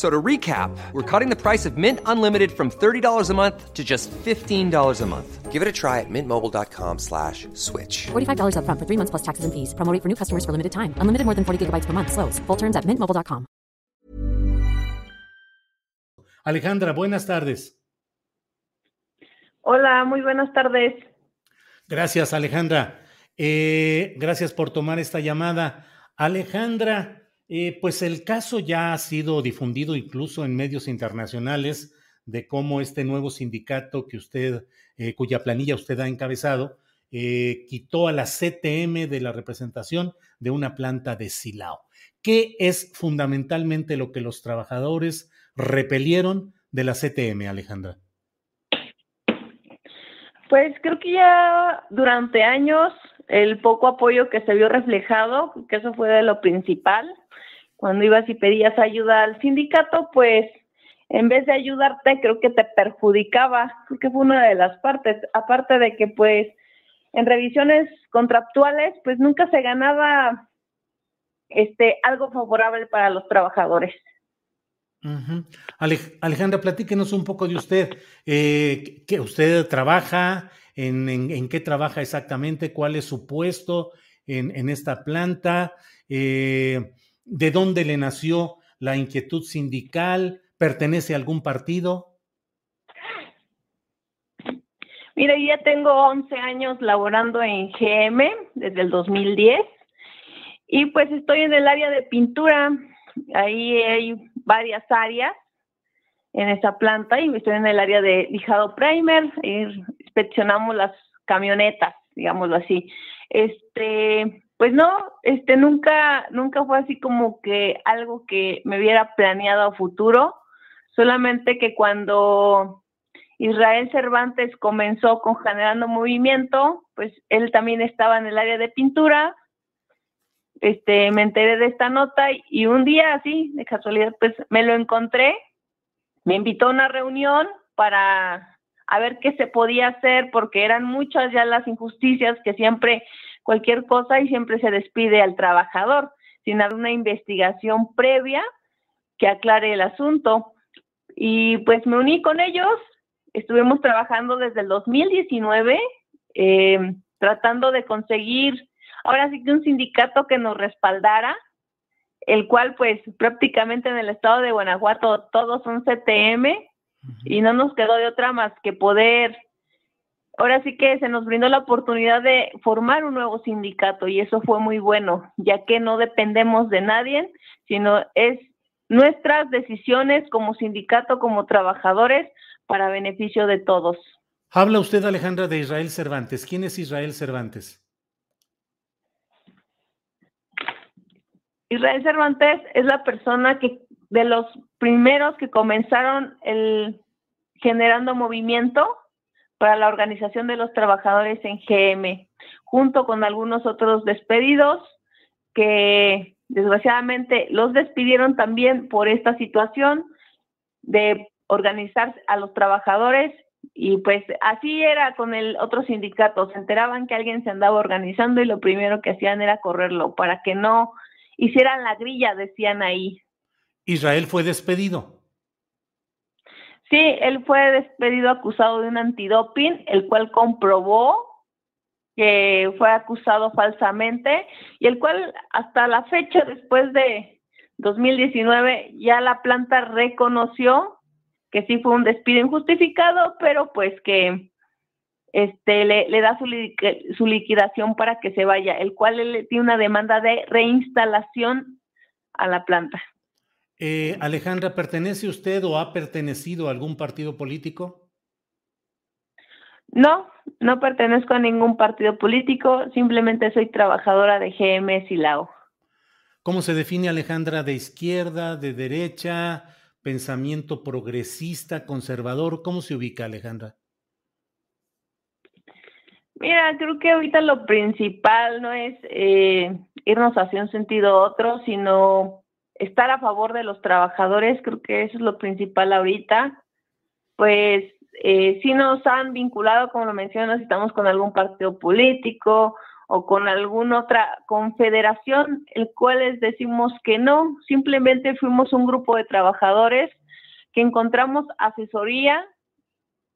So to recap, we're cutting the price of Mint Unlimited from $30 a month to just $15 a month. Give it a try at mintmobile.com slash switch. $45 up front for three months plus taxes and fees. Promo rate for new customers for limited time. Unlimited more than 40 gigabytes per month. Slows. Full terms at mintmobile.com. Alejandra, buenas tardes. Hola, muy buenas tardes. Gracias, Alejandra. Eh, gracias por tomar esta llamada. Alejandra, eh, pues el caso ya ha sido difundido incluso en medios internacionales de cómo este nuevo sindicato que usted, eh, cuya planilla usted ha encabezado, eh, quitó a la CTM de la representación de una planta de Silao. ¿Qué es fundamentalmente lo que los trabajadores repelieron de la CTM, Alejandra? Pues creo que ya durante años el poco apoyo que se vio reflejado, que eso fue de lo principal, cuando ibas y pedías ayuda al sindicato, pues en vez de ayudarte, creo que te perjudicaba, creo que fue una de las partes, aparte de que pues en revisiones contractuales, pues nunca se ganaba este algo favorable para los trabajadores. Alejandra, platíquenos un poco de usted. Eh, ¿qué, ¿Usted trabaja? En, en, qué trabaja exactamente? ¿Cuál es su puesto en, en esta planta? Eh, ¿De dónde le nació la inquietud sindical? ¿Pertenece a algún partido? Mira, ya tengo 11 años laborando en GM desde el 2010 y pues estoy en el área de pintura. Ahí hay varias áreas en esa planta y estoy en el área de lijado primer inspeccionamos las camionetas, digámoslo así. Este, pues no, este nunca, nunca fue así como que algo que me hubiera planeado a futuro, solamente que cuando Israel Cervantes comenzó con generando movimiento, pues él también estaba en el área de pintura, este, me enteré de esta nota y un día así, de casualidad, pues me lo encontré, me invitó a una reunión para a ver qué se podía hacer, porque eran muchas ya las injusticias que siempre cualquier cosa y siempre se despide al trabajador sin haber una investigación previa que aclare el asunto. Y pues me uní con ellos, estuvimos trabajando desde el 2019, eh, tratando de conseguir, ahora sí que un sindicato que nos respaldara, el cual pues prácticamente en el estado de Guanajuato todos son CTM y no nos quedó de otra más que poder ahora sí que se nos brindó la oportunidad de formar un nuevo sindicato y eso fue muy bueno, ya que no dependemos de nadie, sino es nuestras decisiones como sindicato, como trabajadores, para beneficio de todos. Habla usted, Alejandra, de Israel Cervantes. ¿Quién es Israel Cervantes? Israel Cervantes es la persona que de los primeros que comenzaron el generando movimiento para la organización de los trabajadores en GM, junto con algunos otros despedidos que desgraciadamente los despidieron también por esta situación de organizar a los trabajadores y pues así era con el otro sindicato, se enteraban que alguien se andaba organizando y lo primero que hacían era correrlo para que no hicieran la grilla, decían ahí. Israel fue despedido. Sí, él fue despedido acusado de un antidoping, el cual comprobó que fue acusado falsamente y el cual hasta la fecha, después de 2019, ya la planta reconoció que sí fue un despido injustificado, pero pues que este le, da su, su liquidación para que se vaya, el cual le tiene una demanda de reinstalación a la planta. Eh, Alejandra, ¿pertenece usted o ha pertenecido a algún partido político? No, no pertenezco a ningún partido político, simplemente soy trabajadora de GM Silao. ¿Cómo se define Alejandra de izquierda, de derecha, pensamiento progresista, conservador? ¿Cómo se ubica Alejandra? Mira, creo que ahorita lo principal no es eh, irnos hacia un sentido u otro, sino estar a favor de los trabajadores. Creo que eso es lo principal ahorita. Pues eh, si nos han vinculado, como lo mencionas, estamos con algún partido político o con alguna otra confederación, el cual les decimos que no, simplemente fuimos un grupo de trabajadores que encontramos asesoría,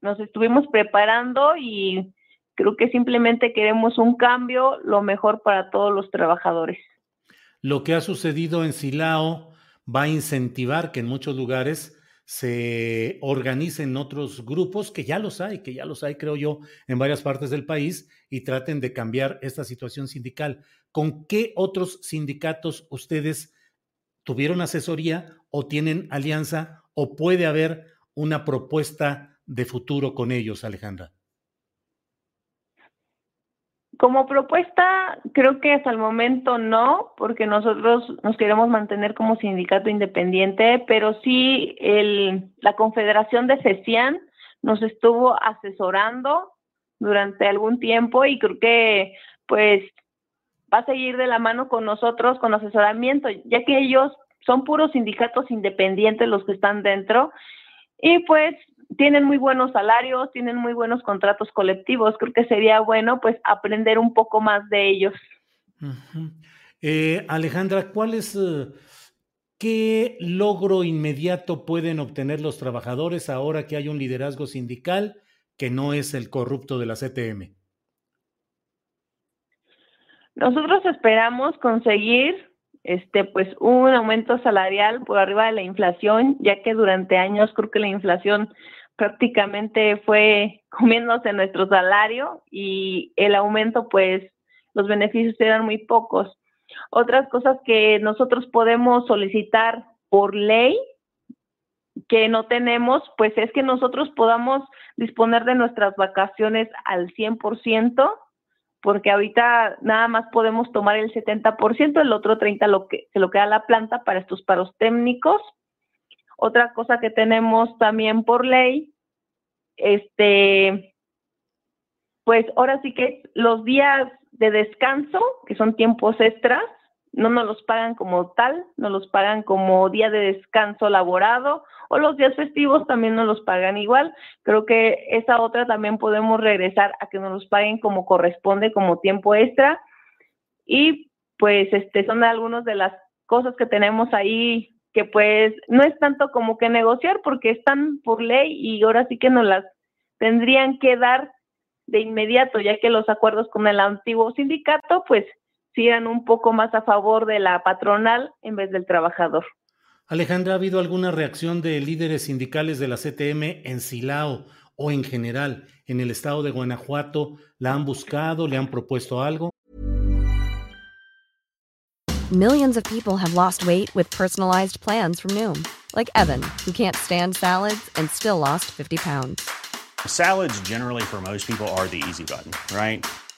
nos estuvimos preparando y creo que simplemente queremos un cambio, lo mejor para todos los trabajadores. Lo que ha sucedido en Silao va a incentivar que en muchos lugares se organicen otros grupos, que ya los hay, que ya los hay, creo yo, en varias partes del país, y traten de cambiar esta situación sindical. ¿Con qué otros sindicatos ustedes tuvieron asesoría o tienen alianza o puede haber una propuesta de futuro con ellos, Alejandra? Como propuesta, creo que hasta el momento no, porque nosotros nos queremos mantener como sindicato independiente, pero sí el, la Confederación de CECIAN nos estuvo asesorando durante algún tiempo y creo que pues va a seguir de la mano con nosotros con asesoramiento, ya que ellos son puros sindicatos independientes los que están dentro. Y pues tienen muy buenos salarios, tienen muy buenos contratos colectivos. Creo que sería bueno pues aprender un poco más de ellos. Eh, Alejandra, ¿cuál es, eh, qué logro inmediato pueden obtener los trabajadores ahora que hay un liderazgo sindical que no es el corrupto de la CTM? Nosotros esperamos conseguir este pues un aumento salarial por arriba de la inflación, ya que durante años creo que la inflación prácticamente fue comiéndose nuestro salario y el aumento pues los beneficios eran muy pocos. Otras cosas que nosotros podemos solicitar por ley que no tenemos, pues es que nosotros podamos disponer de nuestras vacaciones al 100%, porque ahorita nada más podemos tomar el 70%, el otro 30% lo que, se lo queda la planta para estos paros técnicos. Otra cosa que tenemos también por ley, este, pues ahora sí que los días de descanso, que son tiempos extras, no nos los pagan como tal, nos los pagan como día de descanso laborado o los días festivos también nos los pagan igual. Creo que esa otra también podemos regresar a que nos los paguen como corresponde, como tiempo extra. Y pues este son algunas de las cosas que tenemos ahí que pues no es tanto como que negociar porque están por ley y ahora sí que nos las tendrían que dar de inmediato, ya que los acuerdos con el antiguo sindicato pues sigan un poco más a favor de la patronal en vez del trabajador. Alejandra, ¿ha habido alguna reacción de líderes sindicales de la CTM en Silao o en general en el estado de Guanajuato? ¿La han buscado? ¿Le han propuesto algo? Millions of people have lost weight with personalized plans from Noom, like Evan, who can't stand salads and still lost 50 pounds. Salads generally for most people are the easy button, right?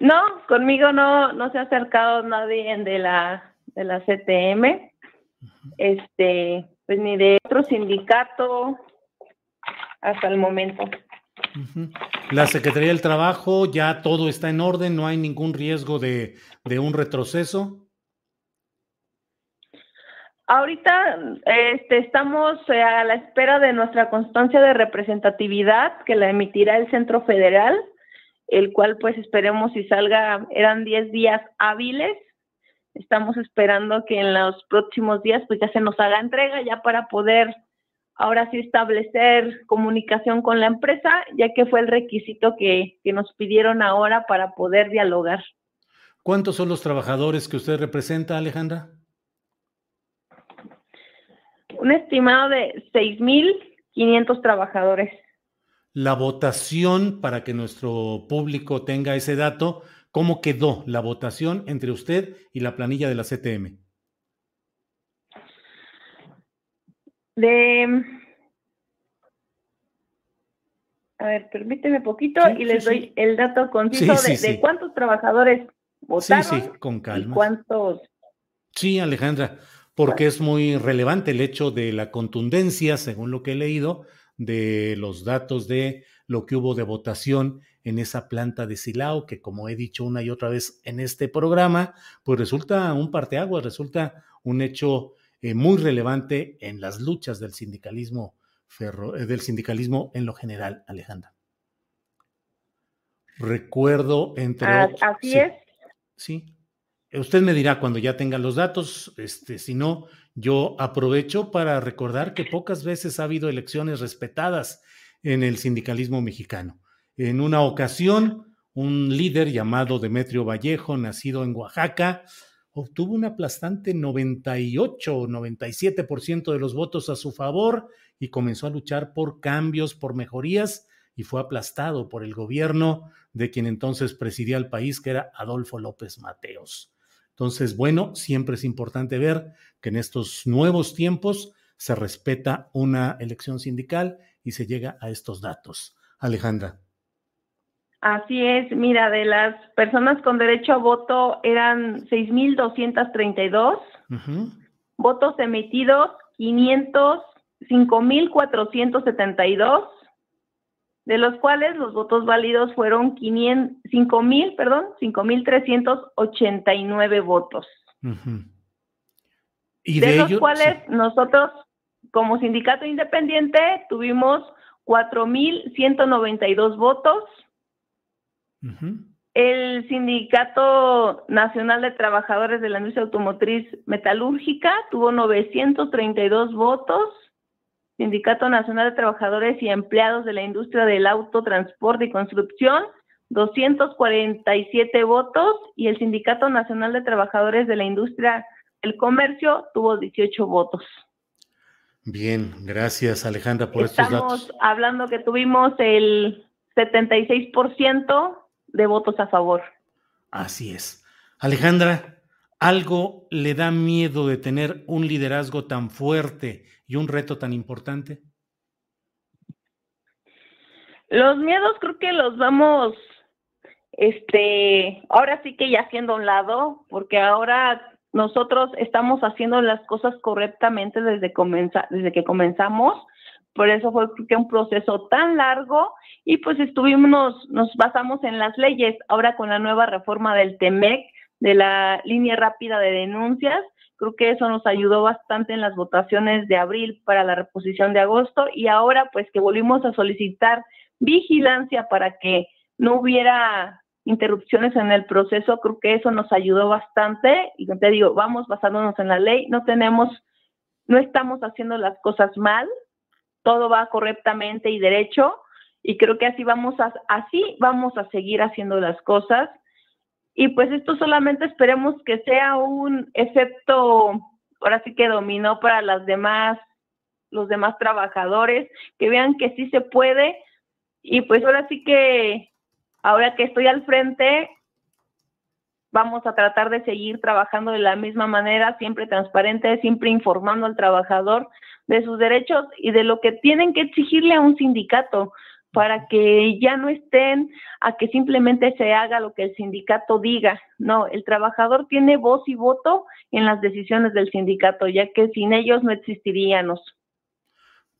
No, conmigo no, no se ha acercado nadie de la, de la CTM, este, pues ni de otro sindicato hasta el momento. La Secretaría del Trabajo, ya todo está en orden, no hay ningún riesgo de, de un retroceso. Ahorita este, estamos eh, a la espera de nuestra constancia de representatividad que la emitirá el Centro Federal, el cual pues esperemos si salga, eran 10 días hábiles. Estamos esperando que en los próximos días pues ya se nos haga entrega ya para poder ahora sí establecer comunicación con la empresa, ya que fue el requisito que, que nos pidieron ahora para poder dialogar. ¿Cuántos son los trabajadores que usted representa, Alejandra? un estimado de 6.500 trabajadores. La votación, para que nuestro público tenga ese dato, ¿cómo quedó la votación entre usted y la planilla de la CTM? De... A ver, permíteme poquito y les doy el dato conciso de, cuántos trabajadores votaron. Sí, sí, con calma. Y cuántos. Sí, Alejandra porque es muy relevante el hecho de la contundencia, según lo que he leído, de los datos de lo que hubo de votación en esa planta de Silao, que como he dicho una y otra vez en este programa, pues resulta un parteaguas, resulta un hecho eh, muy relevante en las luchas del sindicalismo ferro, eh, del sindicalismo en lo general, Alejandra. Recuerdo entre Así es. Sí. Usted me dirá cuando ya tenga los datos, este, si no, yo aprovecho para recordar que pocas veces ha habido elecciones respetadas en el sindicalismo mexicano. En una ocasión, un líder llamado Demetrio Vallejo, nacido en Oaxaca, obtuvo un aplastante 98 o 97% de los votos a su favor y comenzó a luchar por cambios, por mejorías y fue aplastado por el gobierno de quien entonces presidía el país, que era Adolfo López Mateos. Entonces, bueno, siempre es importante ver que en estos nuevos tiempos se respeta una elección sindical y se llega a estos datos. Alejandra. Así es, mira, de las personas con derecho a voto eran 6.232, votos emitidos 500, 5.472, de los cuales los votos válidos fueron 5 mil, perdón, 5.389 votos. ¿Y de, los cuales nosotros, como sindicato independiente, tuvimos 4.192 votos. El Sindicato Nacional de Trabajadores de la Industria Automotriz Metalúrgica tuvo 932 votos. Sindicato Nacional de Trabajadores y Empleados de la Industria del Autotransporte y Construcción, 247 votos, y el Sindicato Nacional de Trabajadores de la Industria del Comercio tuvo 18 votos. Bien, gracias Alejandra por estos datos. Estamos hablando que tuvimos el 76% de votos a favor. Así es. Alejandra, ¿algo le da miedo de tener un liderazgo tan fuerte y un reto tan importante? Los miedos creo que los vamos, este, ahora sí que ya haciendo a un lado, porque ahora nosotros estamos haciendo las cosas correctamente desde, que comenzamos. Por eso fue un proceso tan largo y pues estuvimos, nos basamos en las leyes. Ahora con la nueva reforma del TEMEC, de la línea rápida de denuncias, Creo que eso nos ayudó bastante en las votaciones de abril para la reposición de agosto. Y ahora pues que volvimos a solicitar vigilancia para que no hubiera interrupciones en el proceso, creo que eso nos ayudó bastante. Y te digo, vamos basándonos en la ley, no tenemos, no estamos haciendo las cosas mal, todo va correctamente y derecho. Y creo que así vamos a, así vamos a seguir haciendo las cosas y pues esto solamente esperemos que sea un efecto, ahora sí que dominó para las demás, los demás trabajadores, que vean que sí se puede. Y pues ahora sí que, ahora que estoy al frente, vamos a tratar de seguir trabajando de la misma manera, siempre transparente, siempre informando al trabajador de sus derechos y de lo que tienen que exigirle a un sindicato. Para que ya no estén a que simplemente se haga lo que el sindicato diga. No, el trabajador tiene voz y voto en las decisiones del sindicato, ya que sin ellos no existiríamos.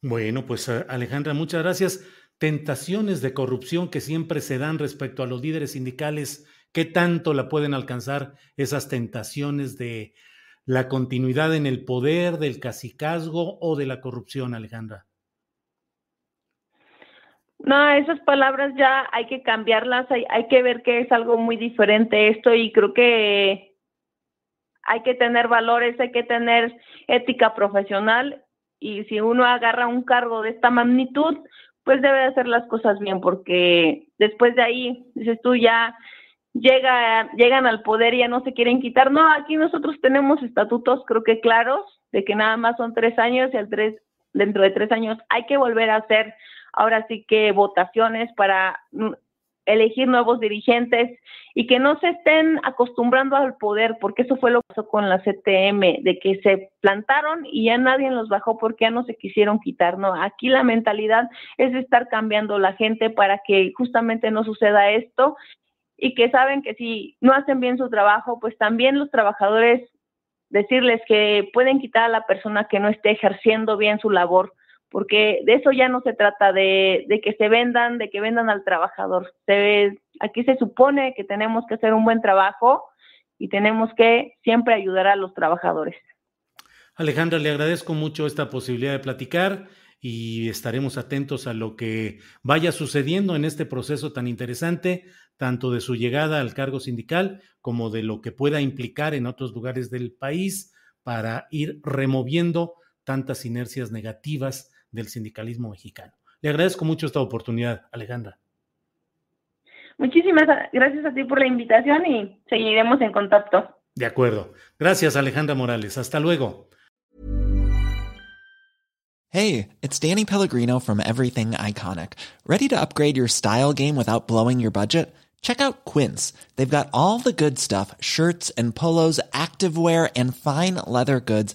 Bueno, pues eh, Alejandra, muchas gracias. Tentaciones de corrupción que siempre se dan respecto a los líderes sindicales, ¿qué tanto la pueden alcanzar esas tentaciones de la continuidad en el poder, del cacicazgo o de la corrupción, Alejandra? No, esas palabras ya hay que cambiarlas, hay, hay que ver que es algo muy diferente esto y creo que hay que tener valores, hay que tener ética profesional y si uno agarra un cargo de esta magnitud, pues debe hacer las cosas bien porque después de ahí, dices tú ya llega, llegan al poder y ya no se quieren quitar. No, aquí nosotros tenemos estatutos creo que claros de que nada más son tres años y al tres, dentro de tres años hay que volver a hacer ahora sí que votaciones para mm, elegir nuevos dirigentes y que no se estén acostumbrando al poder, porque eso fue lo que pasó con la CTM, de que se plantaron y ya nadie los bajó porque ya no se quisieron quitar, ¿no? Aquí la mentalidad es estar cambiando la gente para que justamente no suceda esto y que saben que si no hacen bien su trabajo, pues también los trabajadores decirles que pueden quitar a la persona que no esté ejerciendo bien su labor, porque de eso ya no se trata de, que se vendan, de que vendan al trabajador. Se, aquí se supone que tenemos que hacer un buen trabajo y tenemos que siempre ayudar a los trabajadores. Alejandra, le agradezco mucho esta posibilidad de platicar y estaremos atentos a lo que vaya sucediendo en este proceso tan interesante, tanto de su llegada al cargo sindical como de lo que pueda implicar en otros lugares del país para ir removiendo tantas inercias negativas del sindicalismo mexicano. Le agradezco mucho esta oportunidad, Alejandra. Muchísimas gracias a ti por la invitación y seguiremos en contacto. De acuerdo. Gracias, Alejandra Morales. Hasta luego. Hey, it's Danny Pellegrino from Everything Iconic. ¿Ready to upgrade your style game without blowing your budget? Check out Quince. They've got all the good stuff shirts and polos, activewear, and fine leather goods